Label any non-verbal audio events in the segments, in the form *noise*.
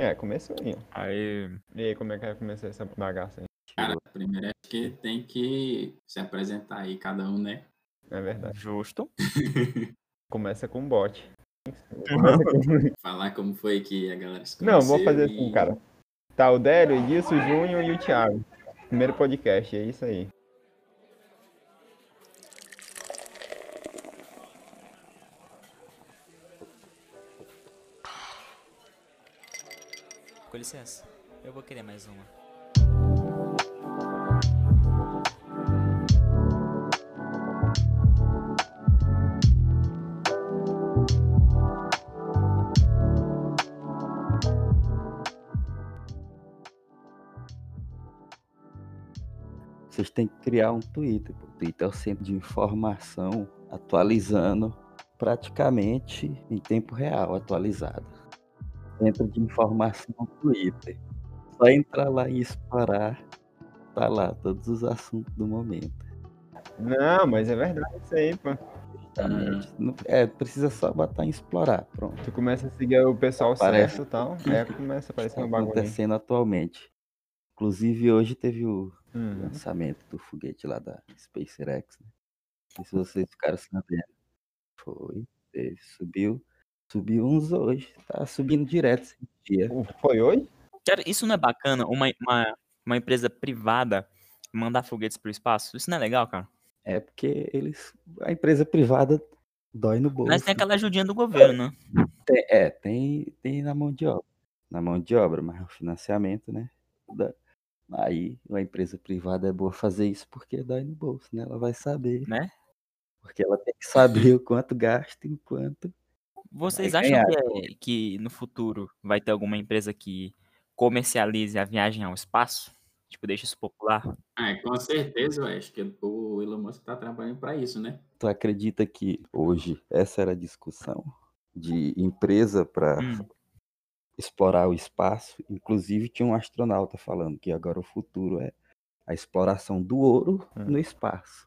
É, começou aí. Aí. E aí, como é que vai começar essa bagaça aí? Cara, primeiro acho que tem que se apresentar aí, cada um, né? É verdade. Justo. *laughs* Começa com bot. Começa com- Falar como foi que a galera se Não, vou fazer e- assim, cara. Tá o Délio, o Edilson, o Júnior e o Thiago. Primeiro podcast, é isso aí. Licença, eu vou querer mais uma. Vocês têm que criar um Twitter. O Twitter é o centro de informação atualizando praticamente em tempo real, atualizado. Centro de informação Twitter. Só entrar lá e explorar, tá lá todos os assuntos do momento. Não, mas é verdade isso aí, pô. É, precisa só botar em explorar, pronto. Tu começa a seguir o pessoal Parece. certo e tal, aí começa a aparecer Está uma bagulho. acontecendo atualmente. Inclusive hoje teve o Hum. lançamento do foguete lá da SpaceX. Né? Não sei se vocês ficaram sabendo. Foi, teve, subiu. Subiu uns hoje. Tá subindo direto esse dia. Foi hoje? Cara, isso não é bacana? Uma, uma, uma empresa privada mandar foguetes pro espaço? Isso não é legal, cara? É porque eles. A empresa privada dói no bolso. Mas tem aquela ajudinha do governo, né? Tem- é, tem, tem na mão de obra. Na mão de obra, mas o financiamento, né? da- Aí a empresa privada é boa fazer isso porque dói no bolso, né? Ela vai saber. Né? Porque ela tem que saber o quanto gasta e o quanto. Vocês Vai acham que, é- que no futuro vai ter alguma empresa que comercialize a viagem ao espaço? Tipo, deixa isso popular? Ah, com certeza, eu acho que o Elon Musk tá trabalhando para isso, né? Tu acredita que hoje essa era a discussão de empresa para Hum. explorar o espaço? Inclusive tinha um astronauta falando que agora o futuro é a exploração do ouro Hum. no espaço.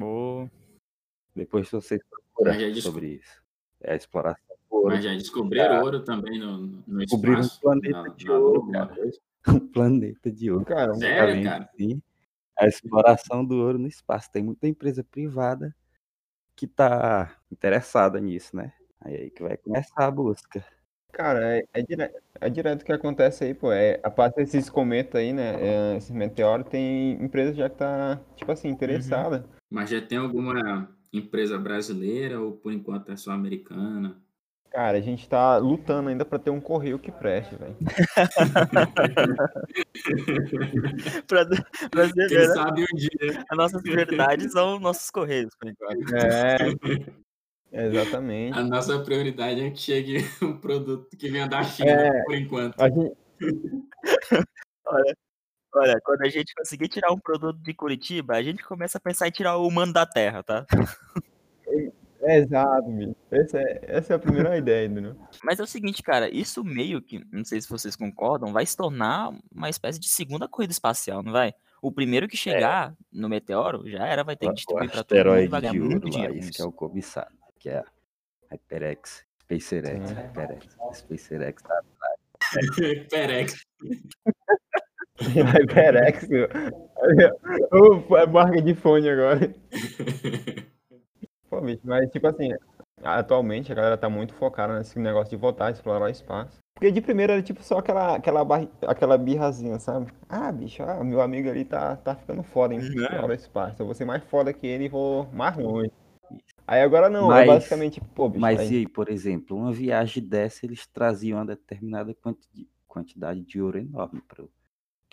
Ô, Depois vocês procuram sobre isso. É a exploração do ouro. Mas já descobriram Ah. ouro também no, no Descobriram um espaço. planeta na- de na ouro, cara. coisa. *laughs* um planeta de ouro. Cara, Sério, cara? sim. A exploração do ouro no espaço. Tem muita empresa privada que tá interessada nisso, né? Aí aí que vai começar a busca. Cara, é, é, dire- é direto o que acontece aí, pô. É, a parte desses cometas aí, né? é, esses meteoros, tem empresa já que tá, tipo assim, interessada. Mas já tem alguma empresa brasileira ou por enquanto é só americana? Cara, a gente tá lutando ainda pra ter um correio que preste, velho. *laughs* pra, pra você Quem ver, né? sabe um dia. As nossas verdades são nossos correios, por enquanto. É, *laughs* exatamente. A nossa prioridade é que chegue *laughs* um produto que venha da China, É. por enquanto. A gente, Olha, quando a gente conseguir tirar um produto de Curitiba, a gente começa a pensar em tirar o humano da terra, tá? *laughs* é exato, bicho. Essa é, essa é a primeira ideia, entendeu? Mas é o seguinte, cara, isso meio que, não sei se vocês concordam, vai se tornar uma espécie de segunda corrida espacial, não vai? O primeiro que chegar no meteoro já era, vai ter que distribuir pra todo mundo e vai ganhar muito lá, dinheiro isso que é o cobiçado, que é a HyperX, SpaceX, Sim. HyperX, SpaceX, tá? *laughs* Perex. *laughs* HyperX. É marca de fone agora. Pô, bicho, mas tipo assim, atualmente a galera tá muito focada nesse negócio de voltar a explorar o espaço. Porque de primeira era tipo só aquela, aquela, barri- aquela birrazinha, sabe? Ah, bicho, ah, meu amigo ali tá, tá ficando foda em Uhum. explorar o espaço. Eu vou ser mais foda que ele e vou mais longe. Aí agora não, Mas- é basicamente, pô, bicho, Mas aí- e aí, por exemplo, uma viagem dessa, eles traziam uma determinada quanti- quantidade de ouro enorme para o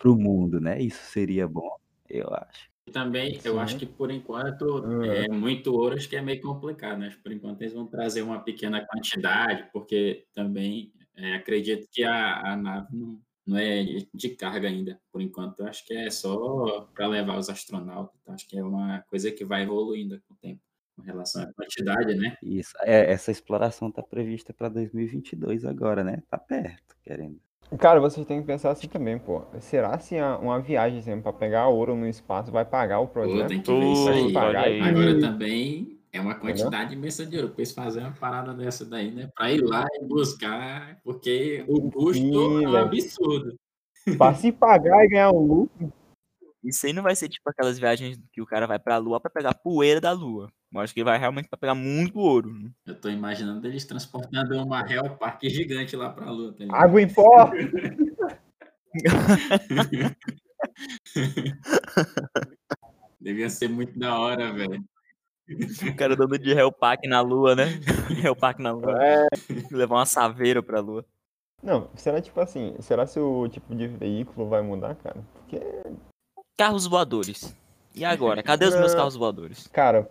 mundo, né? Isso seria bom, eu acho. Também, eu Sim. acho que por enquanto Hum. é muito ouro, acho que é meio complicado, né? Por enquanto eles vão trazer uma pequena quantidade, porque também é, acredito que a, a nave não, não é de carga ainda. Por enquanto, acho que é só para levar os astronautas. Então, acho que é uma coisa que vai evoluindo com o tempo, com relação à quantidade, né? Isso, é, essa exploração está prevista para 2022 agora, né? Tá perto, querendo. Cara, vocês têm que pensar assim também, pô. Será se a- uma viagem, exemplo, pra pegar ouro no espaço vai pagar o Pô, projeto? tem que ver isso aí. olha aí. Agora também é uma quantidade imensa de ouro. Pra eles fazerem uma parada dessa daí, né? Para ir lá e buscar, porque porque o custo Sim, é um velho. absurdo. Pra se pagar e ganhar um lucro. Isso aí não vai ser tipo aquelas viagens que o cara vai pra lua pra pegar poeira da lua. Eu acho que ele vai realmente pra pegar muito ouro. né? Eu tô imaginando eles transportando uma Hell Park gigante lá pra Lua. Tá? Água em pó. *laughs* Devia ser muito da hora, velho. O cara dando de Hellpack na lua, né? *laughs* Hellpack na lua. É. Levar uma saveira pra lua. Não, será tipo assim, será se o tipo de veículo vai mudar, cara? Porque, Carros voadores. E agora? Cadê os meus carros voadores? cara,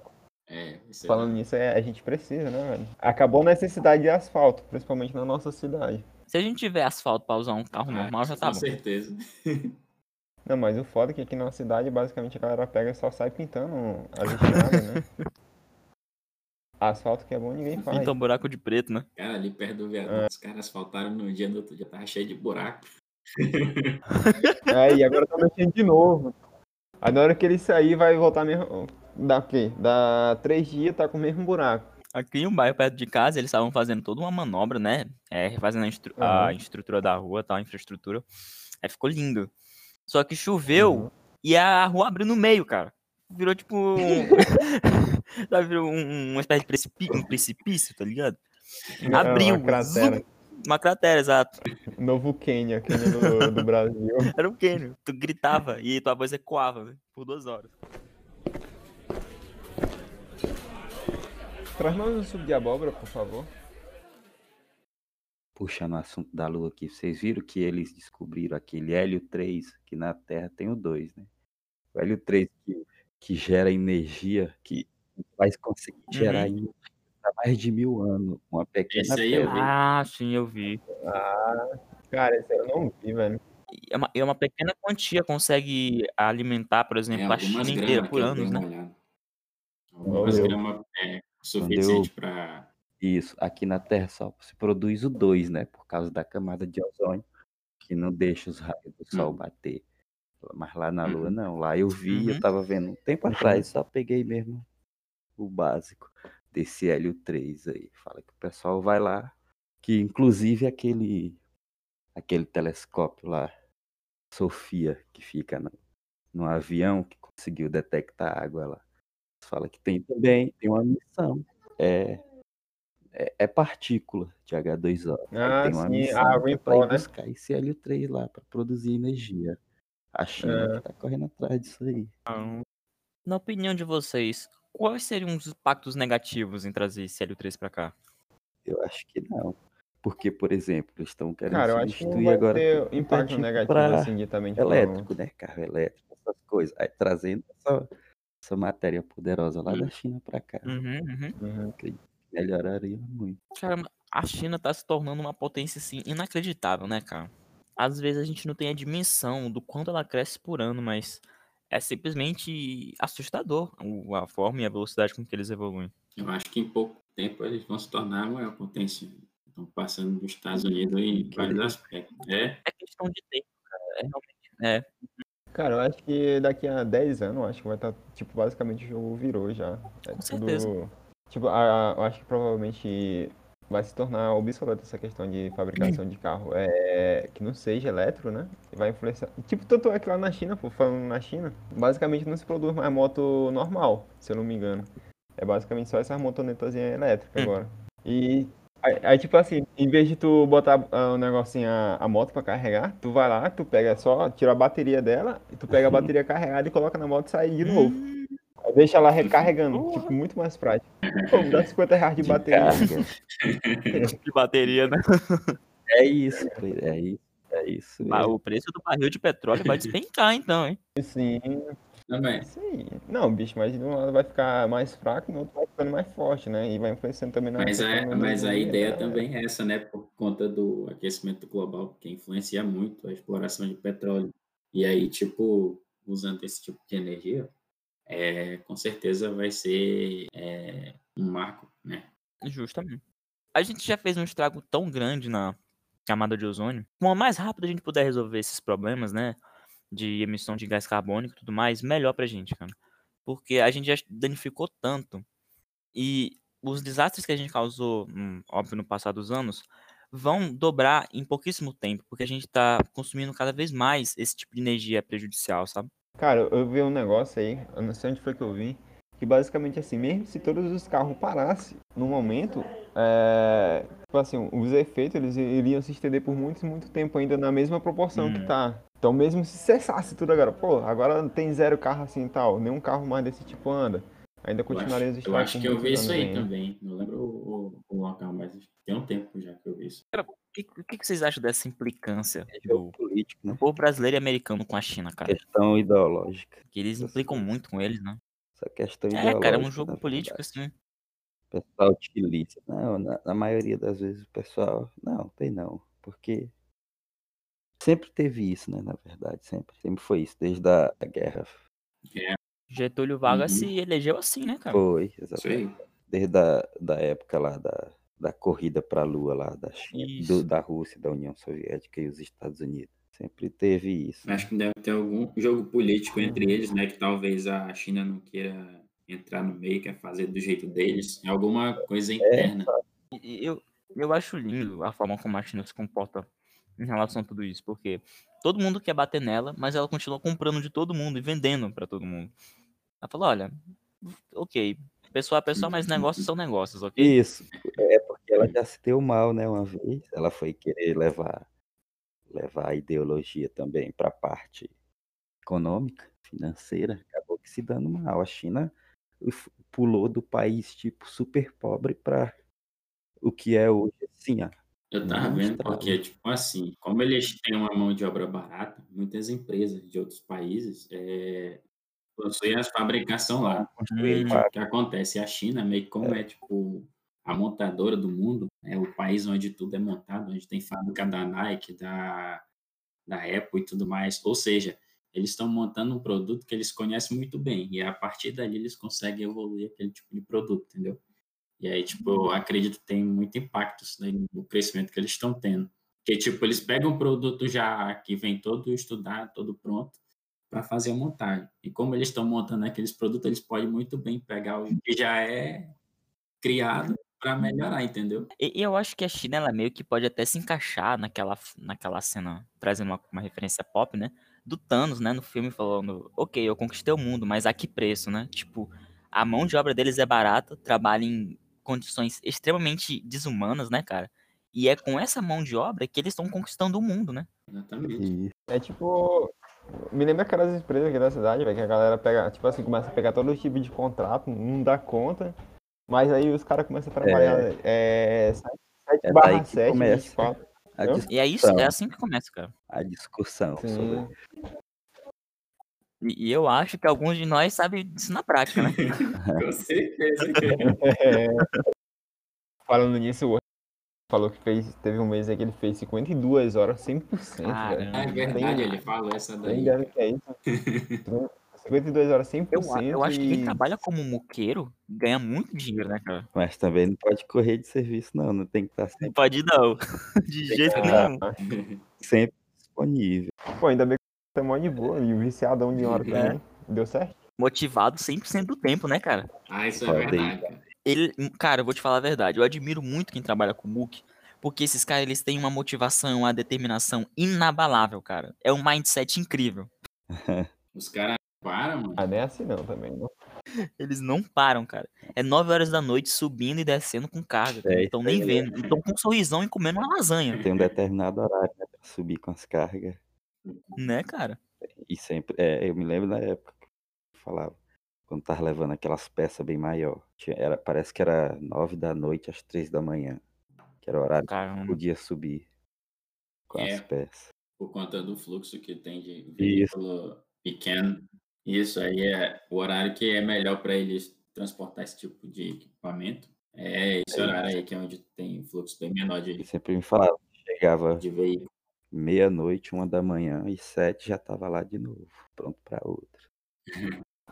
É, é falando nisso, é, a gente precisa, né, velho? Acabou a necessidade de asfalto, principalmente na nossa cidade. Se a gente tiver asfalto pra usar um carro Ah, normal, já tá Com bom. certeza. *laughs* Não, mas o foda é que aqui na cidade, basicamente, a galera pega e só sai pintando as estradas, né? *laughs* Asfalto que é bom, ninguém faz. Pinta um buraco de preto, né? Cara, ali perto do viaduto, os caras asfaltaram no dia, no outro dia tava cheio de buraco. É, e agora tá mexendo de novo. Aí na hora que ele sair, vai voltar mesmo. Dá o quê? Dá três dias, tá com o mesmo buraco. Aqui em um bairro perto de casa, eles estavam fazendo toda uma manobra, né? É, refazendo a, instru- a Aham. estrutura da rua, tal, a infraestrutura. Aí ficou lindo. Só que choveu Uhum. e a rua abriu no meio, cara. Virou tipo um. *laughs* Sabe, virou um, uma espécie de precipi- um precipício, tá ligado? Abriu. É Uma cratera. exato. Novo Quênia, Quênia do, do *laughs* Brasil. Era um cânion. Tu gritava e tua voz ecoava, né? Por duas horas. Traz mais um suco de abóbora, por favor. Puxando o assunto da Lua aqui, vocês viram que eles descobriram aquele hélio 3, que na Terra tem o 2, né? O hélio 3 que, que gera energia, que faz conseguir gerar Uhum. energia há mais de mil anos. Uma pequena Esse aí eu vi. Ah, sim, eu vi. Cara, esse eu não vi, velho. E É uma, é uma pequena quantia consegue alimentar, por É, exemplo, a China inteira por eu anos, né? olhada. Algumas gramas é suficiente pra. Isso, aqui na Terra só se produz o 2, né? Por causa da camada de ozônio, que não deixa os raios do Sol Uhum. bater. Mas lá na Lua Uhum. não. Lá eu vi, eu Uhum. tava vendo um tempo Uhum. atrás, só peguei mesmo o básico desse hélio 3 aí. Fala que o pessoal vai lá, que inclusive aquele aquele telescópio lá, Sofia, que fica no, no avião, que conseguiu detectar água lá. Fala que tem também, tem uma missão. É, é, é partícula de H2O. Aí Ah, tem uma sim, missão a água que em pra pó, ir né? buscar esse hélio 3 lá para produzir energia. A China É. que tá correndo atrás disso aí. Então, Na opinião de vocês, quais seriam os impactos negativos em trazer esse Hélio 3 pra cá? Eu acho que não. Porque, por exemplo, eles estão querendo Cara, eu acho que não vai agora ter tudo impacto tipo negativo assim, falando. elétrico, né? Carro elétrico, essas coisas. Aí trazendo essa, essa matéria poderosa lá Hum. da China para cá. Uhum, uhum. Uhum. Melhoraria muito. Cara, a China tá se tornando uma potência assim inacreditável, né, cara? Às vezes a gente não tem a dimensão do quanto ela cresce por ano, mas é simplesmente assustador a forma e a velocidade com que eles evoluem. Eu acho que em pouco tempo eles vão se tornar a maior potência. Estão passando dos Estados Unidos em vários aspectos. É, É questão de tempo, cara. É realmente. É. Cara, eu acho que daqui a 10 anos, acho que vai estar, tipo, basicamente o jogo virou já. É Com certeza. Tipo, a- a- eu acho que provavelmente vai se tornar obsoleto essa questão de fabricação de carro. É, que não seja elétrico, né? Vai influenciar. Tipo, tanto é que lá na China, pô, falando na China, basicamente não se produz mais moto normal, se eu não me engano. É basicamente só essas motonetazinhas elétricas Hum. agora. E Aí, aí, tipo assim, em vez de tu botar ah, o negocinho, a, a moto pra carregar, tu vai lá, tu pega só, tira a bateria dela, e tu pega a *laughs* bateria carregada e coloca na moto e sai de novo. Aí deixa ela recarregando, tipo, muito mais prático. *laughs* Pô, dá 50 reais de De bateria. *laughs* de bateria, né? É isso, é isso. É isso. Mas o preço do barril de petróleo vai despencar, então, hein? Sim, Também. sim. Não, bicho, mas de um lado vai ficar mais fraco, no outro vai ficando mais forte, né? E vai influenciando também na Mas, é, mas a meio ideia né? também é essa, né? Por conta do aquecimento global, que influencia muito a exploração de petróleo. E aí, tipo, usando esse tipo de energia, é, com certeza vai ser é, um marco, né? Justamente. A gente já fez um estrago tão grande na camada de ozônio. Quanto mais rápido a gente puder resolver esses problemas, né? De emissão de gás carbônico e tudo mais, melhor pra gente, cara. Porque a gente já danificou tanto. E os desastres que a gente causou, hum, óbvio, no passado dos anos, vão dobrar em pouquíssimo tempo, porque a gente tá consumindo cada vez mais esse tipo de energia prejudicial, sabe? Cara, eu vi um negócio aí, eu não sei onde foi que eu vi, que basicamente assim, mesmo se todos os carros parassem no momento, é, tipo assim, os efeitos eles iriam se estender por muito, muito tempo ainda na mesma proporção que Hum. tá. Então mesmo se cessasse tudo agora, pô, agora tem zero carro assim e tal, nenhum carro mais desse tipo anda. Ainda continuaria existir eu acho que eu vi isso aí também. Não lembro o, o- o local, mas tem um tempo já que eu vi isso. O que, o que que vocês acham dessa implicância É do político, né? povo brasileiro e americano com a China, cara? Questão ideológica. Que eles implicam muito com eles, né? Essa questão É, ideológica. cara, é um jogo político, verdade. assim. O pessoal utiliza. Não, na, na maioria das vezes o pessoal. Não, tem não. Porque sempre teve isso, né? Na verdade, sempre. Sempre foi isso. Desde a da guerra. Getúlio Vargas Uhum. se elegeu assim, né, cara? Foi, exatamente. aí. Desde a da época lá da, da corrida para a Lua lá da China, do- da Rússia, da União Soviética e os Estados Unidos. Sempre teve isso. né? Acho que deve ter algum jogo político entre eles, né? Que talvez a China não queira entrar no meio, quer fazer do jeito deles. É alguma coisa interna. E eu, eu acho lindo a forma como a China se comporta em relação a tudo isso, porque todo mundo quer bater nela, mas ela continua comprando de todo mundo e vendendo pra todo mundo. Ela falou, olha, ok, pessoa a pessoa, mas negócios são negócios, ok? Isso. É porque ela já se deu mal, né? Uma vez. Ela foi querer levar, levar a ideologia também para a parte econômica, financeira. Acabou que se dando mal. A China pulou do país tipo super pobre para o que é hoje, assim, ó. Eu tava vendo porque, tipo assim, como eles têm uma mão de obra barata, muitas empresas de outros países é, possuem a fabricação lá. Hum. fábrica. O que acontece? A China, meio que como é, tipo, a montadora do mundo, é o país onde tudo é montado, onde tem fábrica da Nike, da, da Apple e tudo mais. Ou seja, eles estão montando um produto que eles conhecem muito bem, e a partir dali eles conseguem evoluir aquele tipo de produto, entendeu? E aí, tipo, eu acredito que tem muito impacto no crescimento que eles estão tendo. Porque, tipo, eles pegam um produto já que vem todo estudado, todo pronto, para fazer a montagem. E como eles estão montando aqueles produtos, eles podem muito bem pegar o que já é criado para melhorar, entendeu? E, e eu acho que a China, ela meio que pode até se encaixar naquela, naquela cena, trazendo uma, uma referência pop, né? Do Thanos, né? No filme falando, ok, eu conquistei o mundo, mas a que preço, né? Tipo, a mão de obra deles é barata, trabalha em condições extremamente desumanas, né, cara? E é com essa mão de obra que eles estão conquistando o mundo, né? Exatamente. É tipo. Me lembra aquelas empresas aqui da cidade, velho, que a galera pega, tipo assim, começa a pegar todo tipo de contrato, não dá conta, mas aí os caras começam a trabalhar é, 7 É daí barra que 7, começa. 24. a, Eu? dis- E é isso, é assim que começa, cara. a discussão Sim. sobre E, eu acho que alguns de nós sabem disso na prática, né? *laughs* Com certeza. É. *laughs* Falando nisso, o falou que fez, teve um mês aí que ele fez 52 horas, 100%, velho. Caramba. Ah, é verdade, Tem- ele falou essa Tem daí. do que é isso? *laughs* 52 horas, 100%. Eu, eu acho que quem trabalha como muqueiro ganha muito dinheiro, né, cara? Mas também não pode correr de serviço, não. Não tem que estar Não sempre, pode não. De jeito que- nenhum. sempre disponível. Pô, ainda bem tá mó de boa. E o viciadão de hora É. também. Deu certo? Motivado 100% do tempo, né, cara? Ah, isso é verdade. cara. Ele, cara, eu vou te falar a verdade. Eu admiro muito quem trabalha com MOOC, porque esses caras eles têm uma motivação, uma determinação inabalável, cara. É um mindset incrível. *laughs* Os caras param, mano. Ah, nem é assim não também, não. Eles não param, cara. É 9 horas da noite subindo e descendo com carga. É, Não estão nem aí, vendo. Estão com um sorrisão e comendo uma lasanha, Tem um determinado horário né, pra subir com as cargas. Né, cara? E sempre. É, eu me lembro na época que eu falava. Quando tava levando aquelas peças bem maior. Tinha- Era, parece que era nove da noite às três da manhã. Que era o horário que Caramba. podia subir com É. as peças. Por conta do fluxo que tem de Isso. veículo pequeno. Isso aí é o horário que é melhor para eles transportar esse tipo de equipamento. É esse É horário aí que é onde tem fluxo bem menor de, sempre me falava. Chegava de veículo. Meia-noite, uma da manhã e sete já tava lá de novo. Pronto pra outra.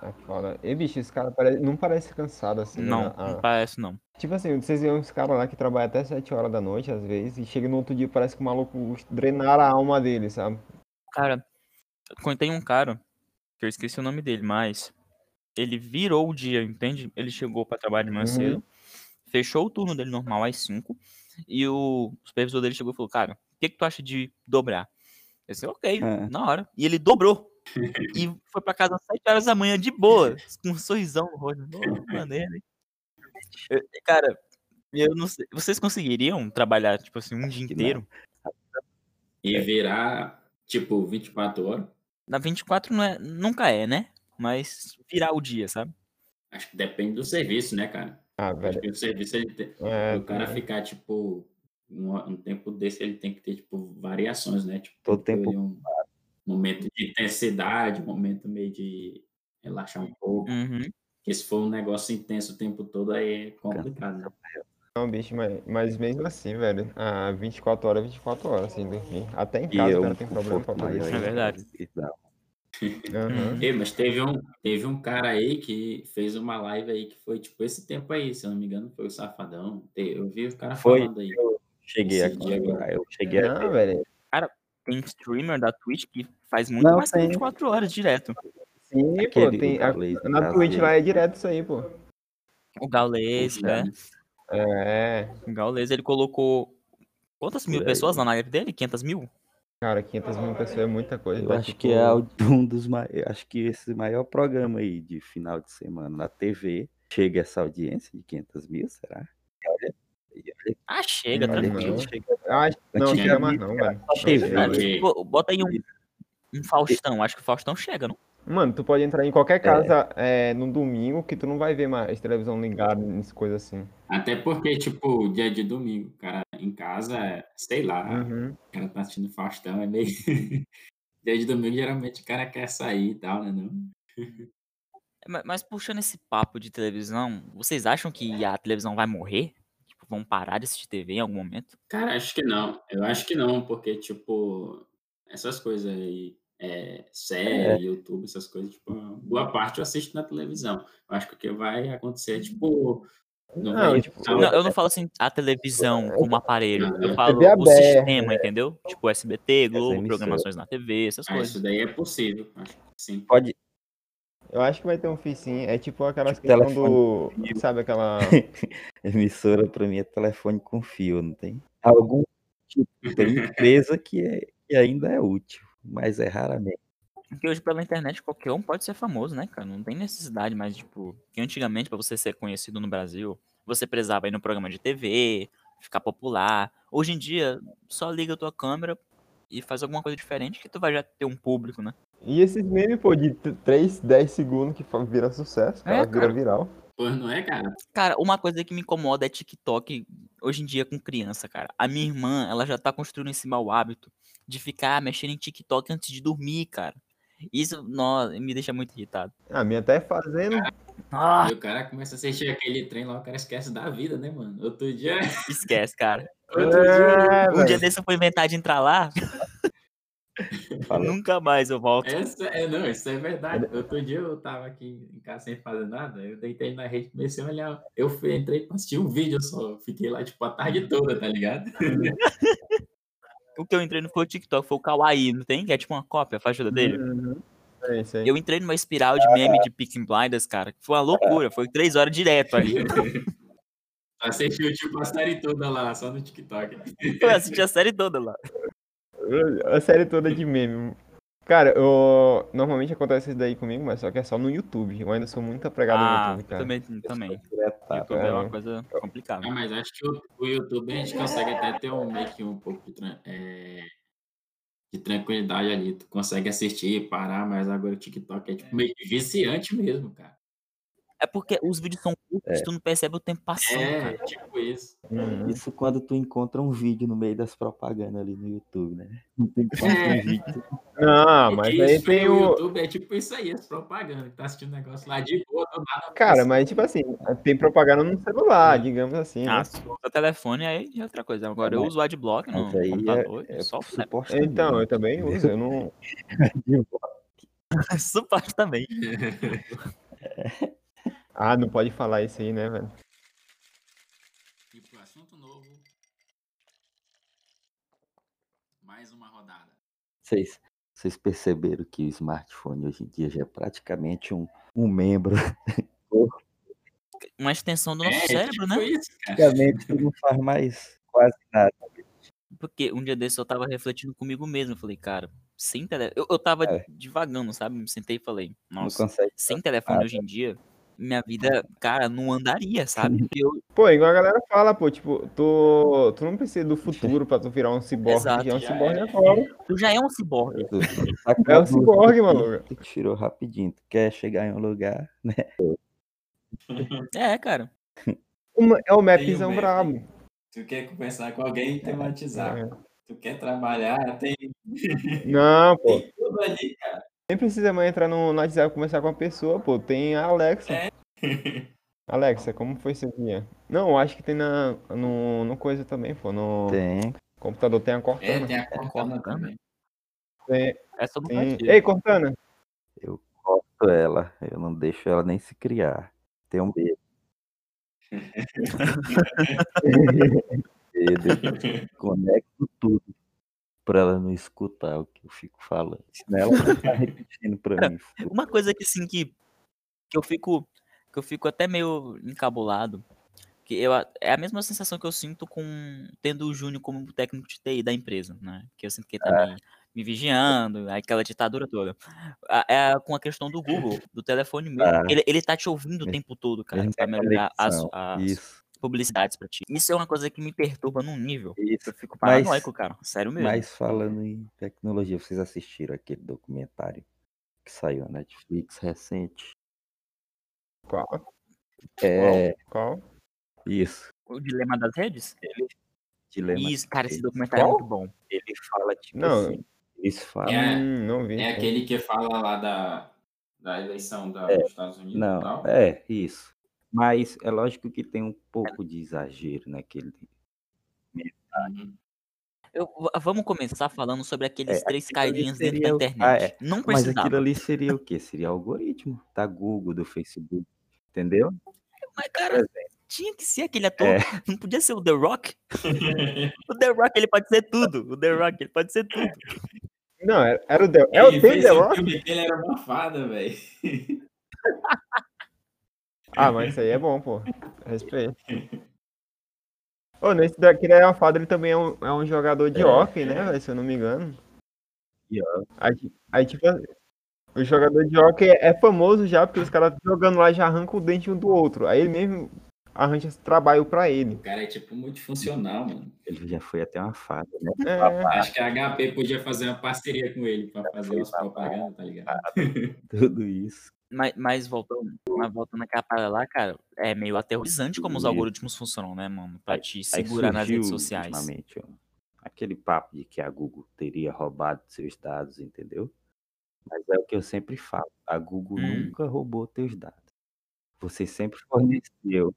É foda. E, bicho, esse cara pare- não parece cansado assim. né? Não, Ah, não parece não. Tipo assim, vocês veem uns caras lá que trabalham até 7 horas da noite, às vezes, e chega no outro dia parece que o maluco drenaram a alma dele, sabe? Cara, tem um cara, que eu esqueci o nome dele, mas ele virou o dia, entende? Ele chegou pra trabalhar de manhã Uhum. cedo, fechou o turno dele normal às 5, E o supervisor dele chegou e falou, cara, o que, que tu acha de dobrar? Eu disse, ok, É. na hora. E ele dobrou. e foi pra casa às 7 horas da manhã, de boa, com um sorrisão no rosto. Pô, maneiro, hein? Eu- Cara, eu não sei. Vocês conseguiriam trabalhar, tipo assim, um dia inteiro? E virar, tipo, 24 horas. Na 24 não é, nunca é, né? Mas virar o dia, sabe? Acho que depende do serviço, né, cara? Ah, Acho velho. que o serviço, ele tem, É, o cara ficar, tipo, um, um tempo desse, ele tem que ter, tipo, variações, né? Tipo, Todo tempo- um momento de intensidade, um momento meio de relaxar um pouco. Uhum. Porque se for um negócio intenso o tempo todo, aí é complicado, né? Não, bicho, mas, mas mesmo assim, velho, ah, 24 horas, 24 horas sem dormir. Até em casa é o um cara tem problema pra fazer isso. É verdade. e dá. Aham. Ei, mas teve um, teve um cara aí que fez uma live aí que foi, tipo, esse tempo aí, se eu não me engano, foi o Safadão. Eu vi o cara Foi, falando aí. Cheguei dia aqui, agora. eu cheguei a Não, velho. Tem streamer da Twitch que faz muito Não, mais que tem. 24 horas direto. Sim, pô, Aquele, tem. o a- na. Twitch lá é direto isso aí, pô. O Gaules, né? É, O Gaules, ele colocou. Quantas mil pessoas na live dele? 500 mil? Cara, 500 mil pessoas é muita coisa. Eu tá? acho Tipo, que é o- um dos mais. Acho que esse maior programa aí de final de semana na TV chega essa audiência de 500 mil, será? Olha, Ah, chega, Não, tranquilo. não. chega. acho- Não, chega mais não, velho. TV. Tipo, bota aí um, um Faustão. Acho que o Faustão chega, não? Mano, tu pode entrar em qualquer casa é, no domingo que tu não vai ver mais televisão ligada, coisas assim. Até porque, tipo, dia de domingo, cara em casa, sei lá, Uhum. o cara tá assistindo Faustão, é meio. *laughs* dia de domingo, geralmente o cara quer sair e tal, né? Não? Mas, mas puxando esse papo de televisão, vocês acham que a televisão vai morrer? Tipo, vão parar de assistir TV em algum momento? Cara, acho que não. Eu acho que não, porque, tipo, essas coisas aí, é, série, YouTube, essas coisas, tipo, boa parte eu assisto na televisão. Eu acho que o que vai acontecer, tipo. Não, Não, vai tipo, não, eu não falo assim a televisão como aparelho. Não, Eu é falo TV o sistema, entendeu? Tipo SBT, Globo, programações na TV, essas ah, coisas. isso daí é possível. Acho que sim. Pode. Eu acho que vai ter um fim sim. É tipo aquela Tipo questão telefone. do. Sabe aquela. *laughs* Emissora pra mim é telefone com fio, não tem? Algum tipo, tem empresa que, é, que ainda é útil, mas é raramente. Porque hoje pela internet qualquer um pode ser famoso, né, cara? Não tem necessidade mais, tipo, que antigamente pra você ser conhecido no Brasil, você precisava ir no programa de TV, ficar popular. Hoje em dia, só liga a tua câmera e faz alguma coisa diferente que tu vai já ter um público, né? E esses memes, pô, de 3, 10 segundos que vira sucesso, cara, É, vira cara. viral. Pois não é, cara? Cara, uma coisa que me incomoda é TikTok hoje em dia com criança, cara. A minha irmã, ela já tá construindo esse mau hábito de ficar mexendo em TikTok antes de dormir, cara. Isso, nossa, me deixa muito irritado. A minha até fazendo. Ah, E o cara começa a assistir aquele trem lá, o cara esquece da vida, né, mano? Outro dia. *laughs* esquece, cara. Outro dia. É, Um dia desse eu fui inventar de entrar lá, nunca mais eu volto. Essa, é, não, isso é verdade. Outro dia eu tava aqui em casa sem fazer nada, eu deitei na rede, comecei a olhar. Eu fui, entrei pra assistir um vídeo só. Fiquei lá, tipo, a tarde toda, tá ligado? *laughs* O que eu entrei não foi o TikTok, foi o Kawaii, não tem? Que é tipo uma cópia, faz ajuda dele. Uhum. É isso aí. Eu entrei numa espiral de meme de Picking Blinders, cara, que foi uma loucura. Foi três horas direto ali. *laughs* Assistiu, tipo, a série toda lá, só no TikTok. Eu assisti a série toda lá. A série toda de meme. Cara, eu... normalmente acontece isso daí comigo, mas só que é só no YouTube. Eu ainda sou muito apegado Ah, no YouTube, cara. também, também. Diretar. YouTube é uma cara. coisa complicada. Ah, mas acho que o, o YouTube a gente consegue até ter um meio que um pouco de, é, de tranquilidade ali. Tu consegue assistir, parar, mas agora o TikTok é tipo meio que viciante mesmo, cara. É porque os vídeos são curtos, É. tu não percebe o tempo passando, É, cara. tipo isso. Uhum. Isso quando tu encontra um vídeo no meio das propagandas ali no YouTube, né? *laughs* Não tem como É. um vídeo. Não, mas Porque aí isso tem o. YouTube é tipo isso aí, as propagandas. Que tá assistindo um negócio lá de boa, do nada. Cara, mas tipo assim, tem propaganda no celular, digamos assim, né? Ah, se usa telefone aí é outra coisa. Agora eu Mas- uso o Adblock no Mas aí computador é, é só o suporte Então, eu também, *laughs* uso, eu não. *laughs* Suporte também. Ah, não pode falar isso aí, né, velho? E pro assunto novo. Mais uma rodada. Vocês, vocês perceberam que o smartphone hoje em dia já é praticamente um, um membro. *laughs* Uma extensão do nosso é, cérebro, tipo né? isso, cara. Praticamente tu não faz mais quase nada. Porque um dia desse eu tava refletindo comigo mesmo. Eu falei, cara, sem telefone. Eu, eu tava É. divagando, sabe? Me sentei e falei, nossa, sem telefone nada. hoje em dia, minha vida, cara, não andaria, sabe? Eu, Pô, igual a galera fala, pô, tipo, tu, tu não precisa do futuro pra tu virar um ciborgue, Exato, já é um ciborgue é. agora. tu já é um ciborgue. Tu- *laughs* com É um ciborgue, maluco. Tu tirou rapidinho. Tu quer chegar em um lugar, né? *laughs* É, cara. Uma- É o mapzão map. brabo. Tu quer conversar com alguém, tem o WhatsApp. É. Tu quer trabalhar, tem, Não, pô. tem tudo ali, cara. Nem precisa mais entrar no, no WhatsApp e conversar com a pessoa, pô. Tem a Alexa. É. *laughs* Alexa, como foi seu dia? Não, eu acho que tem na, no, no coisa também, pô. No Tem. computador tem a É, Cortana. tem a Cortana também. Tem- Essa eu não tem-. Ei, Cortana. Corto ela. Eu não deixo ela nem se criar. Tenho medo. *laughs* *laughs* medo. Conecto tudo pra ela não escutar o que eu fico falando. Senão ela vai ficar repetindo pra *laughs* mim. Uma coisa que assim que, que eu fico que eu fico até meio encabulado, que eu é a mesma sensação que eu sinto com tendo o Júnior como técnico de TI da empresa, né? Que eu sinto que ele tá me, me vigiando, aquela ditadura toda. A- É com a questão do Google, do telefone mesmo. Ah. Ele, ele tá te ouvindo o tempo todo, cara, pra melhorar as, as publicidades pra ti. Isso é uma coisa que me perturba num nível. isso. Eu fico Mas- paranoico, cara. Sério mesmo. Mas falando em tecnologia, vocês assistiram aquele documentário que saiu na Netflix recente? Qual? É, Qual? isso. O dilema das redes? Dilema Isso, cara, esse Ele- documentário é Qual? muito bom. Ele fala, tipo Não. assim, eles falam... É. Hum, não vi. É aquele que fala lá da, da eleição da, É, dos Estados Unidos e Não, tal. é, isso. Mas é lógico que tem um pouco de exagero naquele... Uhum. Eu- vamos começar falando sobre aqueles É, três carinhas dentro da internet. ah, é. Não Mas precisava. aquilo ali *laughs* seria o quê? Seria algoritmo da Google, do Facebook, entendeu? Mas, cara, exemplo, tinha que ser aquele ator. É. *laughs* Não podia ser o The Rock. *laughs* O The Rock, ele pode ser tudo. O The Rock, ele pode ser tudo. Não, era, era o The É o The Rock? filme ele era uma fada, velho. Ah, mas isso aí é bom, pô. Respeito. Ô, nesse daqui da fada ele também é um, é um jogador de É. hockey, né, se eu não me engano. E, ó, Aí, aí, tipo, o jogador de hockey é famoso já, porque os caras jogando lá já arrancam o dente um do outro. Aí ele mesmo arranja esse trabalho pra ele. O cara é tipo multifuncional, mano. ele já foi até uma fada, né? É, Acho que a HP podia fazer uma parceria com ele pra fazer umas propagandas, tá ligado? Tudo isso. Mas, mas voltando, mas voltando naquela parada lá, cara, é meio aterrorizante como os algoritmos funcionam, né, mano? Pra te Aí segurar nas redes sociais. ultimamente, ó, aquele papo de que a Google teria roubado seus dados, entendeu? Mas é o que eu sempre falo. A Google Hum. nunca roubou teus dados. Você sempre forneceu.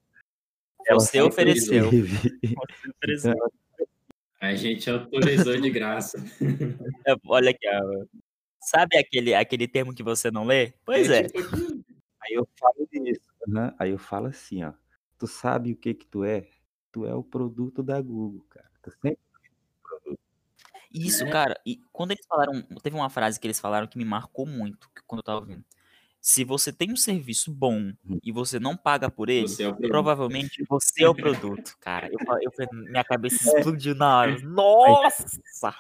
Ela Você sempre ofereceu. Você *laughs* ofereceu. Então, A gente autorizou de graça. *laughs* É, Olha aqui, ó. Sabe aquele, aquele termo que você não lê? Pois é. tipo aquilo. Aí eu falo isso. aham, Aí eu falo assim, ó. Tu sabe o que que tu é? Tu é o produto da Google, cara. Tu sempre Isso, Né? cara. E quando eles falaram. Teve uma frase que eles falaram que me marcou muito que- quando eu tava ouvindo. Se você tem um serviço bom e você não paga por ele, Você é provavelmente você é o produto, cara. Eu, eu, minha cabeça explodiu na hora. *laughs* Nossa!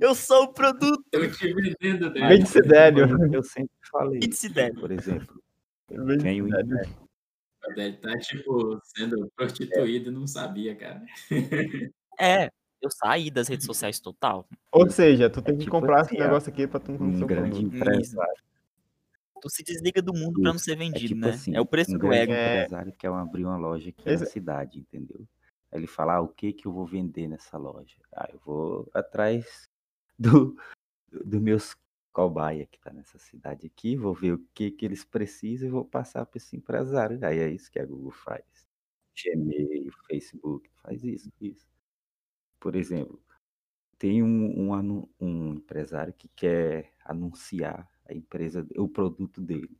Eu sou o produto! Eu te vendendo, né? Vem de Sidélio. Eu sempre falei. Que de Sidélio. Por exemplo, Vem de vem o Sidélio. Ele tá, tipo, sendo prostituído e não sabia, cara. É, eu saí das redes sociais total. Ou seja, tu tem que tipo comprar assim, esse ó, negócio aqui pra tu não ser um grande produto. empresário. Tu se desliga do mundo pra não ser É vendido, tipo né? assim, é o preço um do ego. É. empresário quer abrir uma loja aqui Esse- na cidade, entendeu? Aí ele fala, ah, o que que eu vou vender nessa loja? Ah, eu vou atrás do, do meus cobaia que tá nessa cidade aqui, vou ver o que que eles precisam e vou passar para esse empresário. Aí é isso que a Google faz. Gmail, Facebook, faz isso, isso. Por exemplo, tem um, um, um empresário que quer anunciar a empresa, o produto dele.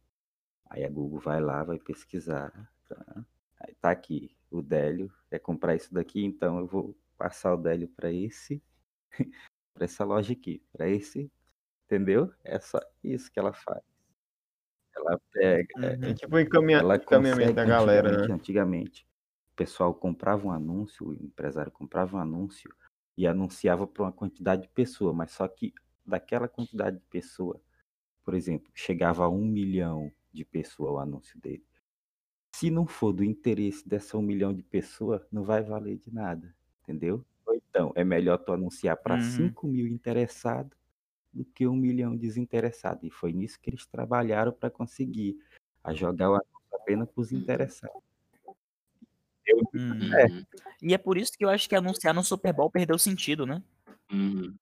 Aí a Google vai lá, vai pesquisar. Tá? Aí tá aqui, o Délio quer comprar isso daqui, então eu vou passar o Délio para esse, *laughs* para essa loja aqui, para esse, entendeu? É só isso que ela faz. Ela pega, Uhum. É tipo o encaminha- ela encaminhamento da galera, antigamente, né? antigamente pessoal comprava um anúncio, o empresário comprava um anúncio e anunciava para uma quantidade de pessoa, mas só que daquela quantidade de pessoa, por exemplo, chegava a um milhão de pessoas o anúncio dele. Se não for do interesse dessa um milhão de pessoas, não vai valer de nada, entendeu? Ou então, é melhor tu anunciar para Uhum. 5 mil interessados do que um milhão desinteressados. E foi nisso que eles trabalharam para conseguir a jogar o anúncio apenas para os interessados. Uhum. É. E é por isso que eu acho que anunciar no Super Bowl perdeu sentido, né? uhum.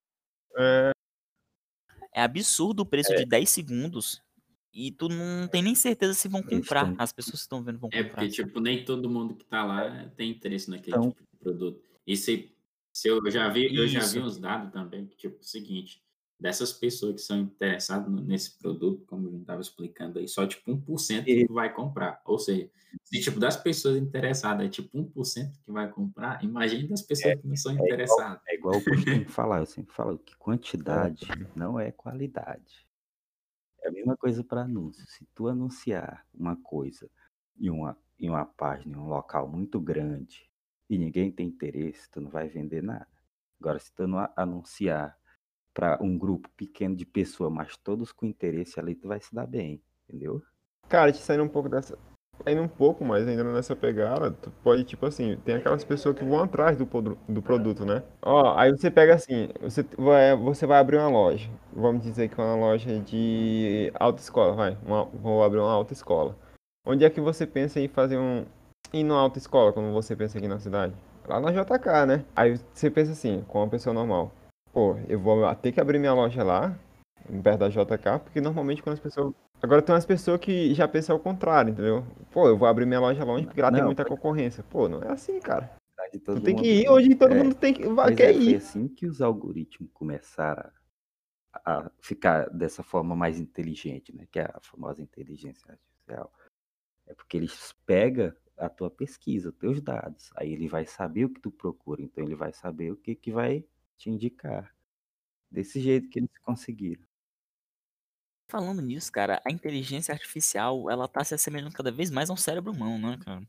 É, É absurdo o preço de 10 segundos e tu não tem nem certeza se vão comprar. As pessoas que estão vendo vão É comprar. porque, tipo, nem todo mundo que tá lá tem interesse naquele Então- tipo de produto. E se, se eu já vi, eu já vi Isso. uns dados também, que, tipo, o seguinte, dessas pessoas que são interessadas nesse produto, como eu estava explicando aí, só tipo 1% E- que vai comprar. Ou seja, se tipo das pessoas interessadas é tipo 1% que vai comprar, imagine das pessoas que não são igual- interessadas. É igual eu costumo *laughs* falar, eu sempre falo que quantidade não é qualidade. É a mesma coisa para anúncio. Se tu anunciar uma coisa em uma, em uma página, em um local muito grande, e ninguém tem interesse, tu não vai vender nada. Agora, se tu não anunciar para um grupo pequeno de pessoas, mas todos com interesse ali, tu vai se dar bem, entendeu? Cara, te saindo um pouco dessa. Saindo um pouco, mas ainda nessa pegada, tu pode, tipo assim, tem aquelas pessoas que vão atrás do, do produto, né? Ó, aí você pega assim, você vai, você vai abrir uma loja. Vamos dizer que é uma loja de autoescola, vai. Uma, vou abrir uma autoescola. Onde é que você pensa em fazer um. Ir numa autoescola, quando você pensa aqui na cidade? Lá na JK, né? Aí você pensa assim, com uma pessoa normal. Pô, eu vou ter que abrir minha loja lá, perto da JK, porque normalmente quando as pessoas. Agora tem umas pessoas que já pensam ao contrário, entendeu? Pô, eu vou abrir minha loja longe porque lá tem Não, muita concorrência. Pô, não é assim, cara. De Tu todo tem que ir onde todo É, mundo tem que, vai, Pois quer é, foi ir. assim que os algoritmos começaram a, a ficar dessa forma mais inteligente, né? Que é a famosa inteligência artificial. É porque eles pegam a tua pesquisa, os teus dados. Aí ele vai saber o que tu procura, então ele vai saber o que, que vai te indicar. Desse jeito que eles conseguiram. Falando nisso, cara, a inteligência artificial, ela tá se assemelhando cada vez mais a um cérebro humano, né, cara?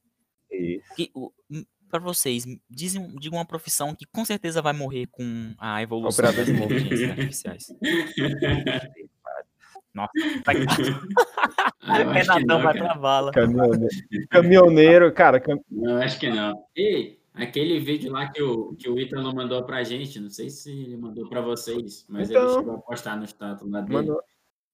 Isso. Que, o, m- pra vocês, dizem, digam uma profissão que com certeza vai morrer com a evolução Operador das inteligências artificiais. Nossa, *laughs* que Renatão vai pra vala. Caminhoneiro, caminhoneiro cara, cam- Não, acho que não. Ei, aquele vídeo lá que o, que o Ítalo mandou pra gente, não sei se ele mandou pra vocês, mas ele Então. chegou a postar no status lá dele, mandou.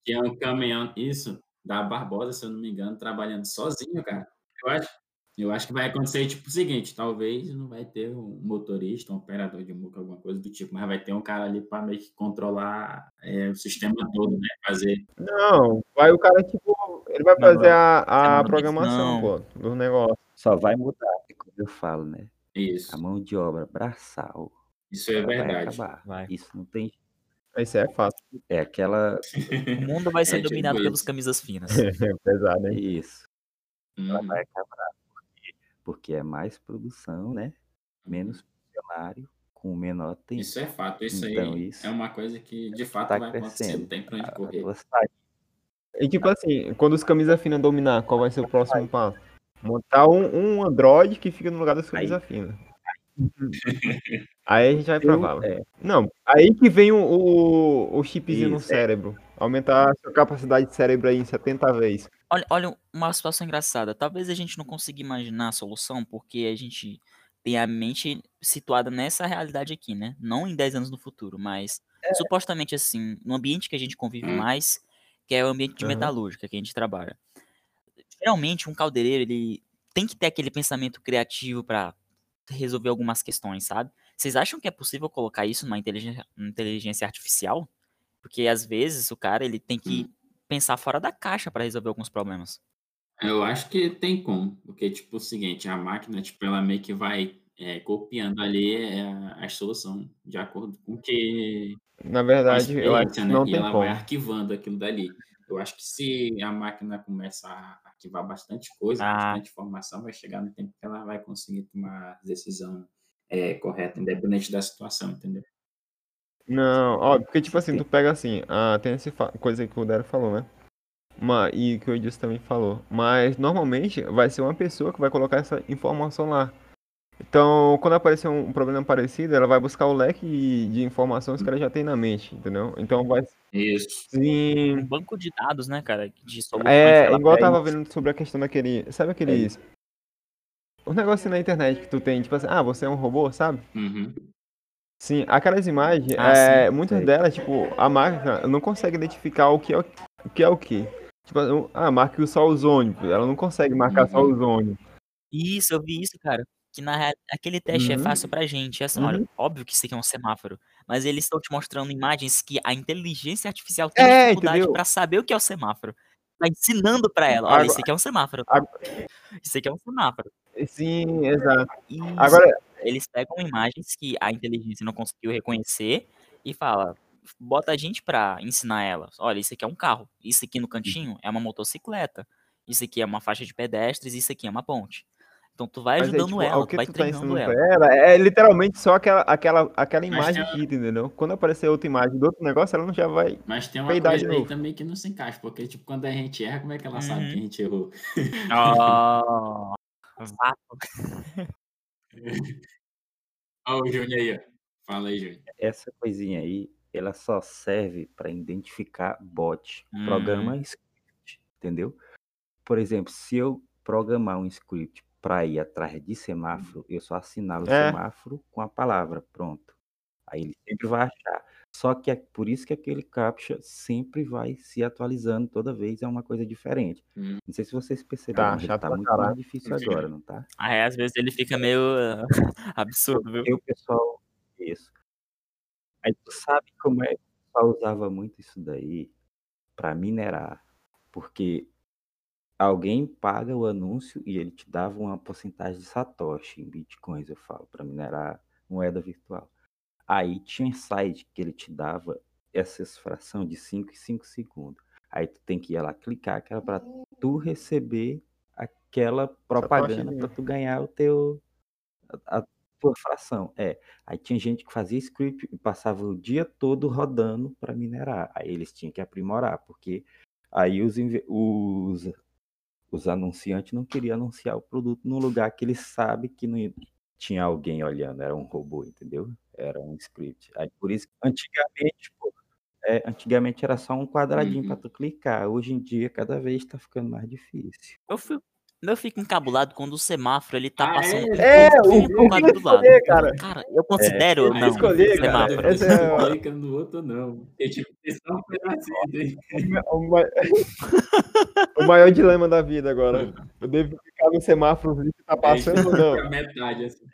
que é um caminhão, isso, da Barbosa, se eu não me engano, trabalhando sozinho, cara. Eu acho, eu acho que vai acontecer tipo o seguinte, talvez não vai ter um motorista, um operador de muca, alguma coisa do tipo, mas vai ter um cara ali para meio que controlar é, o sistema todo, né? Fazer. Não, vai o cara, tipo, ele vai Não, fazer a, a programação, não. pô, do negócio. Só vai mudar, é como eu falo, né? Isso, A mão de obra braçal isso é ela vai verdade. acabar. Vai. Isso não tem. Isso é fácil. É aquela. *laughs* O mundo vai ser É, tipo dominado pelos isso. camisas finas. *laughs* É pesado, hein? Isso. Ela Hum, vai acabar. Por quê? Porque é mais produção, né? Menos funcionário com menor tempo. Isso é fato, isso Então, aí isso é uma coisa que de fato tá vai acontecer, crescendo. não tem pra onde A correr. saída E tipo assim, quando os camisa fina dominar, qual vai ser o próximo passo? Montar um, um Android que fica no lugar das camisa fina. *laughs* Aí a gente vai pra Eu- vala. é. Não, aí que vem o, o, o chipzinho no Isso, é. cérebro. Aumentar a sua capacidade de cérebro aí em 70 vezes. Olha, olha uma situação engraçada. Talvez a gente não consiga imaginar a solução porque a gente tem a mente situada nessa realidade aqui, né? Não em 10 anos no futuro, mas supostamente assim, no ambiente que a gente convive Hum. mais, que é o ambiente de Aham. metalúrgica que a gente trabalha. Geralmente um caldeireiro, ele tem que ter aquele pensamento criativo para resolver algumas questões, sabe? Vocês acham que é possível colocar isso numa inteligência, numa inteligência artificial? Porque às vezes o cara ele tem que pensar fora da caixa para resolver alguns problemas. Eu acho que tem como, porque, tipo, o seguinte, a máquina, tipo, ela meio que vai é, copiando ali é, a, a solução de acordo com o que Na a verdade, eu acho que né? não E tem ela como. vai arquivando aquilo dali. Eu acho que se a máquina começa a arquivar bastante coisa, Ah. bastante informação, vai chegar no tempo que ela vai conseguir tomar a decisão é, correta, independente da situação, entendeu? Não, ó, porque tipo assim, tu pega assim, ah, tem essa coisa que o Dero falou, né? Ma- e que o Edilson também falou. Mas normalmente vai ser uma pessoa que vai colocar essa informação lá. Então, quando aparecer um problema parecido, ela vai buscar o leque de informações que ela já tem na mente, entendeu? Então vai Isso. Um sim. banco de dados, né, cara? De soluções. É, igual eu tava vendo sobre a questão daquele. Sabe aqueles. Os negócios na internet que tu tem, tipo assim, ah, você é um robô, sabe? Uhum. Sim, aquelas imagens, Ah, é, sim, muitas sei. delas, tipo, a máquina não consegue identificar o que é o, o que é o que. Tipo, ah, marca só o ozônio, ela não consegue marcar só o Uhum. ozônio. Isso, eu vi isso, cara. Que na real, aquele teste é Uhum. fácil pra gente. É assim, olha, Uhum. óbvio que isso aqui é um semáforo. Mas eles estão te mostrando imagens que a inteligência artificial tem É, dificuldade pra saber o que é o semáforo. Tá ensinando pra ela. Olha, isso aqui é um semáforo. Isso aqui é um semáforo. Sim, exato. Isso. Agora, Eles pegam imagens que a inteligência não conseguiu reconhecer e fala, bota a gente pra ensinar ela. Olha, isso aqui é um carro, isso aqui no cantinho é uma motocicleta, isso aqui é uma faixa de pedestres, isso aqui é uma ponte. Então tu vai aí, ajudando tipo, ela, o tu vai tu tá treinando ensinando ela. ela é literalmente só aquela, aquela, aquela Mas imagem tem- aqui, entendeu? Quando aparecer outra imagem do outro negócio, ela não já vai. Mas tem uma coisa aí novo. também que não se encaixa, porque, tipo, quando a gente erra, como é que ela sabe Uhum. que a gente errou? Oh. *laughs* Ó, o Júnior aí, ó. Fala aí, Júnior. Essa coisinha aí, ela só serve para identificar bot. Hum. Programa script, entendeu? Por exemplo, se eu programar um script para ir atrás de semáforo, eu só assinalo o É. semáforo com a palavra, pronto. Aí ele sempre vai achar. Só que é por isso que aquele captcha sempre vai se atualizando toda vez, é uma coisa diferente. Hum. Não sei se vocês perceberam, Tá, chato tá pra muito caralho. mais difícil agora, não tá? Aí às vezes ele fica meio ah, *laughs* absurdo, viu? O pessoal. Isso. Aí tu sabe como é que o pessoal usava muito isso daí para minerar. Porque alguém paga o anúncio e ele te dava uma porcentagem de Satoshi em bitcoins, eu falo, para minerar moeda virtual. Aí tinha site que ele te dava essa fração de 5 em 5 segundos. Aí tu tem que ir lá clicar, que era para tu receber aquela propaganda para tu ganhar o teu a, a tua fração. É. Aí tinha gente que fazia script e passava o dia todo rodando para minerar. Aí eles tinham que aprimorar, porque aí os, os, os anunciantes não queriam anunciar o produto num lugar que eles sabem que não tinha alguém olhando, era um robô, entendeu? Era um script. Aí por isso, antigamente, pô, é, antigamente era só um quadradinho para Uhum. tu clicar. Hoje em dia, cada vez está ficando mais difícil. Eu fico, eu fico encabulado quando o semáforo ele tá Ah, passando é? É, um o, que do lado. escolher, cara? Cara, eu considero É, não escolher, cara, semáforo. essa Esse é- no outro, não. Tem só um pedacinho. *laughs* O, ma- o maior dilema da vida agora. Eu devo ficar no semáforo que tá passando ou não? Metade, assim.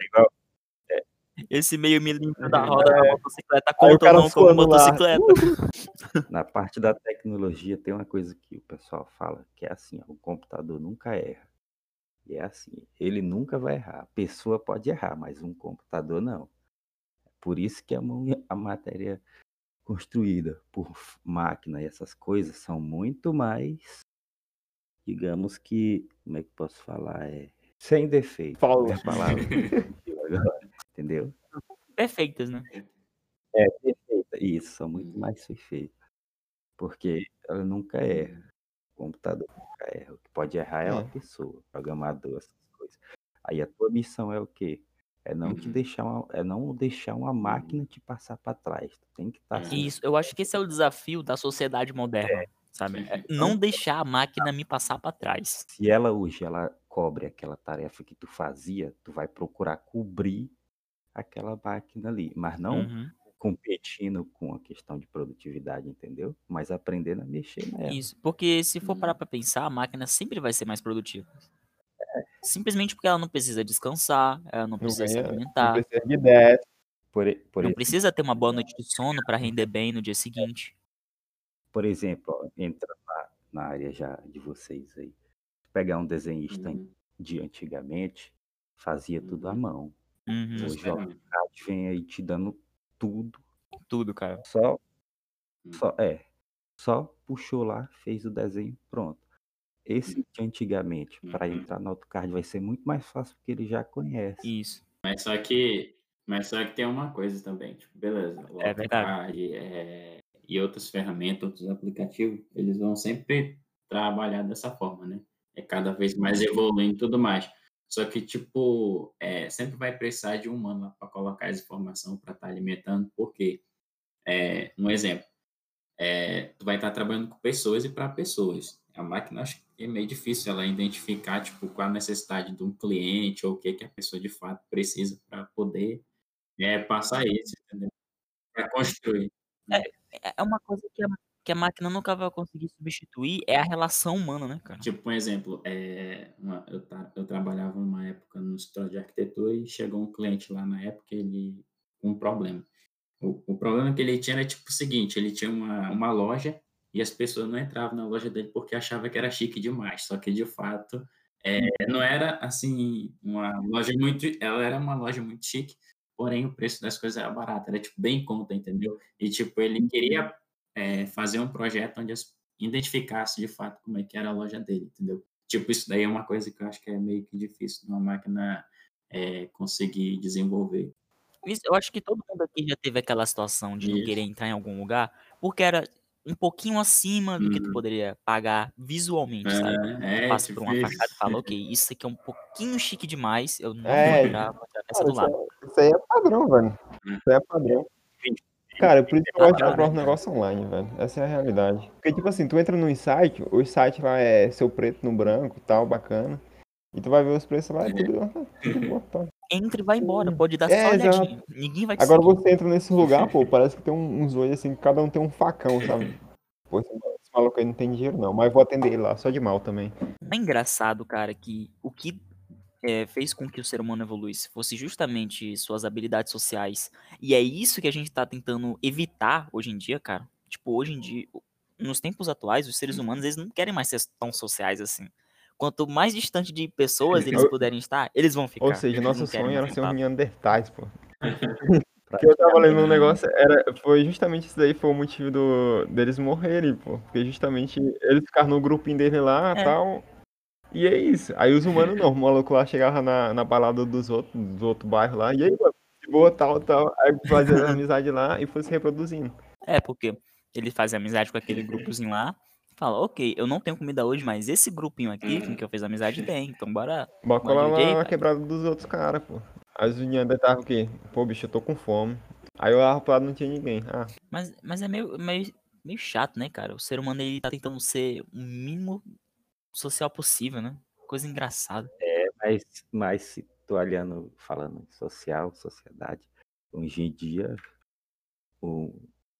Esse meio milímetro da roda da motocicleta conta cara não como lá. motocicleta. *laughs* Na parte da tecnologia tem uma coisa que o pessoal fala, que é assim, ó, o computador nunca erra. E é assim, ele nunca vai errar. A pessoa pode errar, mas um computador não. Por isso que a, mão- a matéria construída por máquina e essas coisas são muito mais, digamos que, como é que posso falar? É, sem defeito. Paulo. É a palavra *laughs* entendeu? Perfeitas, né? É, perfeita. Isso, são muito Uhum. mais perfeitas. Porque ela nunca erra. Computador nunca erra. O que pode errar é, É. uma pessoa, programador, essas coisas. Aí a tua missão é o quê? É não te Uhum. deixar uma, é não deixar uma máquina te passar para trás. Tu tem que estar É. sempre Isso, eu acho que esse é o desafio da sociedade moderna, sabe? É não deixar a máquina me passar pra trás. Se ela hoje ela cobre aquela tarefa que tu fazia, tu vai procurar cobrir aquela máquina ali, mas não Uhum. Competindo com a questão de produtividade, entendeu? Mas aprendendo a mexer nela. Isso, porque se for Uhum. parar pra pensar, a máquina sempre vai ser mais produtiva. Simplesmente porque ela não precisa descansar, ela não Não precisa se ganha, não alimentar, precisa de 10. Por, por, não precisa ter uma boa noite de sono pra render bem no dia seguinte. por exemplo, ó, entra na, na área já de vocês aí. Pegar um desenhista Uhum. de antigamente, fazia tudo à Uhum. mão. Uhum, Hoje, ó, vem aí te dando tudo, tudo, cara. só, Uhum. só, é, só puxou lá, fez o desenho, pronto. Esse de antigamente, para Uhum. entrar no AutoCAD vai ser muito mais fácil porque ele já conhece. Isso. Mas só que, mas só que tem uma coisa também, tipo, beleza, o É verdade. AutoCAD, é, e outras ferramentas, outros aplicativos, eles vão sempre trabalhar dessa forma, né? É cada vez mais evoluindo e tudo mais. Só que, tipo, é, sempre vai precisar de um humano para colocar essa informação para estar tá alimentando, porque, é, um exemplo, é, tu vai estar tá trabalhando com pessoas e para pessoas. A máquina acho que é meio difícil ela identificar, tipo, qual a necessidade de um cliente ou o que, que a pessoa de fato precisa para poder é, passar isso, entendeu? Para construir. É, é uma coisa que a, que a máquina nunca vai conseguir substituir, é a relação humana, né, cara? Tipo, um exemplo, é, uma, eu, ta, eu trabalhava uma época no escritório de arquitetura e chegou um cliente lá na época, ele um problema. O, o problema que ele tinha era tipo o seguinte, ele tinha uma, uma loja e as pessoas não entravam na loja dele porque achavam que era chique demais, só que de fato é, não era assim uma loja muito, ela era uma loja muito chique, porém o preço das coisas era barato, era tipo bem conta, entendeu? E tipo ele queria é, fazer um projeto onde as, identificasse de fato como é que era a loja dele, entendeu? Tipo isso daí é uma coisa que eu acho que é meio que difícil uma máquina é, conseguir desenvolver. Eu acho que todo mundo aqui já teve aquela situação de não querer entrar em algum lugar porque era um pouquinho acima do que tu uhum. poderia pagar visualmente, sabe? É, Passa por uma fachada e fala, ok, isso aqui é um pouquinho chique demais, eu não é, vou entrar nessa do lado. É, isso aí é padrão, velho. Isso aí é padrão. Cara, por isso que eu gosto de comprar um negócio online, velho. Essa é a realidade. Porque, tipo assim, tu entra num site, o site lá é seu preto no branco tal, bacana. E tu vai ver os preços lá e tudo, tudo Entra e vai embora, pode dar é, só olhadinha. Ninguém vai te Agora seguir. você entra nesse lugar, pô, parece que tem uns olhos assim, cada um tem um facão, sabe? Pô, esse maluco aí não tem dinheiro não, mas vou atender ele lá, só de mal também. É engraçado, cara, que o que é, fez com que o ser humano evoluísse fosse justamente suas habilidades sociais. E é isso que a gente tá tentando evitar hoje em dia, cara. Tipo, hoje em dia, nos tempos atuais, os seres humanos, eles não querem mais ser tão sociais assim. Quanto mais distante de pessoas eles puderem estar, eles vão ficar. Ou seja, nosso sonho era ser um Neandertais, pô. *laughs* que eu tava lendo um negócio, era, foi justamente isso daí, foi o motivo do, deles morrerem, pô. Porque justamente eles ficaram no grupinho dele lá e é. tal. E é isso. Aí os humanos não, o maluco lá chegava na, na balada dos outros, dos outros bairros lá, e aí, mano, de boa, tal, tal. Aí fazia amizade lá e foi se reproduzindo. É, porque ele fazia amizade com aquele grupozinho lá, fala, ok, eu não tenho comida hoje, mas esse grupinho aqui com que eu fiz amizade tem, então bora. Bora colar lá na quebrada dos outros caras, pô. As meninas estavam o quê? Pô, bicho, eu tô com fome. Aí eu olhava pro lado não tinha ninguém. Ah. Mas, mas é meio, meio, meio chato, né, cara? O ser humano ele tá tentando ser o mínimo social possível, né? Coisa engraçada. É, mas, mas se tô olhando, falando em social, sociedade, hoje em dia, um,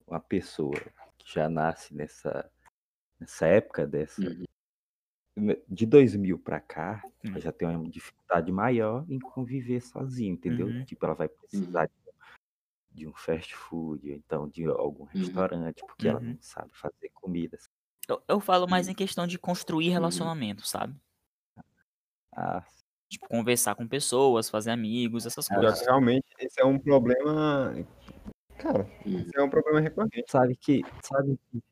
uma pessoa que já nasce nessa nessa época dessa. Uhum. De 2000 para cá, uhum. ela já tem uma dificuldade maior em conviver sozinha, entendeu? Uhum. Tipo, ela vai precisar uhum. de, de, um fast food, então de algum uhum. restaurante, porque ela não uhum. sabe fazer comida. Eu, eu falo mais em questão de construir relacionamento, sabe? Ah, tipo, conversar com pessoas, fazer amigos, essas coisas. Realmente, esse é um problema. Cara, esse é um problema recorrente. Sabe que, sabe que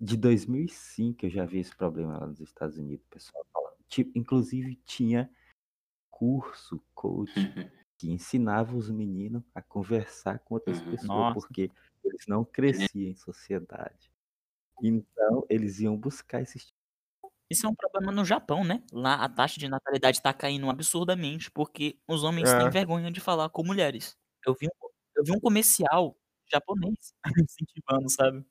de 2005 eu já vi esse problema lá nos Estados Unidos, o pessoal falando. Tipo, inclusive tinha curso, coach, *laughs* que ensinava os meninos a conversar com outras uhum. pessoas, Nossa. porque eles não cresciam em sociedade. Então, eles iam buscar esses isso é um problema no Japão, né? Lá a taxa de natalidade tá caindo absurdamente porque os homens é. têm vergonha de falar com mulheres. Eu vi um, eu vi um comercial japonês *laughs* incentivando, sabe?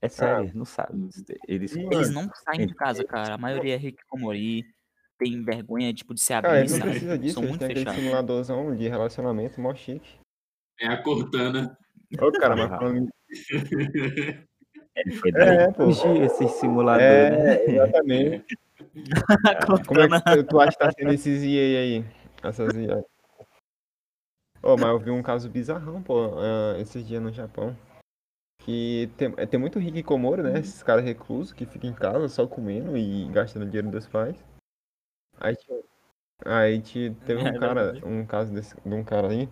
É sério, não sabe. Hum. Eles, Eles não saem de casa, cara. A maioria é Hikikomori, tem vergonha, tipo, de se abrir, Cara, não precisa disso, São muito aquele simuladorzão de relacionamento mó chique. É a Cortana. Ô, cara, mas falando... Ele foi É, pô. esse simulador, É, né? exatamente. *laughs* Como é que tu, acha que tá sendo esses EA aí? Essas EA. Ô, mas eu vi um caso bizarrão, pô, ah, esses dias no Japão. Que tem, é, tem muito hikikomori, né? Uhum. Esses caras reclusos que ficam em casa só comendo e gastando dinheiro dos pais. Aí, aí teve um é cara, um caso desse, de um cara aí,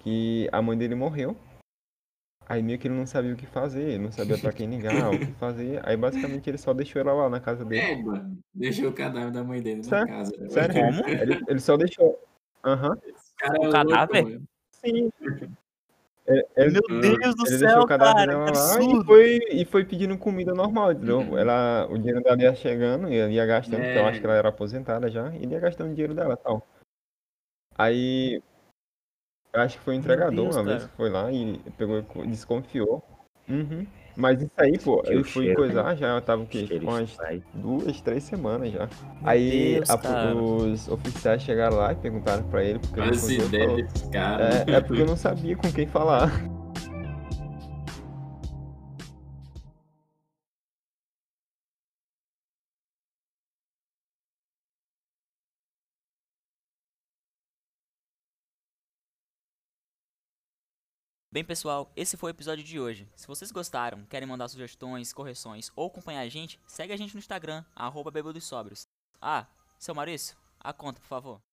que a mãe dele morreu. Aí meio que ele não sabia o que fazer, não sabia pra quem ligar, o que fazer. Aí basicamente ele só deixou ela lá na casa dele. É, deixou o cadáver da mãe dele Sério? na casa. Sério? Como? Ele, ele só deixou. Aham. Uhum. O cadáver? Sim. É- é- Meu Hum, Deus do Ele deixou céu, o cadáver cara, dela que lá e absurdo. foi, e foi pedindo comida normal, entendeu? Uhum. Ela, o dinheiro dela ia chegando, e ia gastando, porque eu É. acho que ela era aposentada já, e ele ia gastando o dinheiro dela e tal. Aí, eu acho que foi o entregador Deus, uma vez cara. que foi lá e pegou co- desconfiou. Uhum. Mas isso aí, pô, eu fui cheiro, coisar já, eu tava o quê? Cheiro Com umas duas, três semanas já. Meu Aí Deus, a- os oficiais chegaram lá e perguntaram pra ele porque ele fugiu, ideia falou, é, é porque eu não sabia com quem falar. *laughs* Bem, pessoal, esse foi o episódio de hoje. Se vocês gostaram, querem mandar sugestões, correções ou acompanhar a gente, segue a gente no Instagram, arroba. Ah, seu Maurício, a conta, por favor.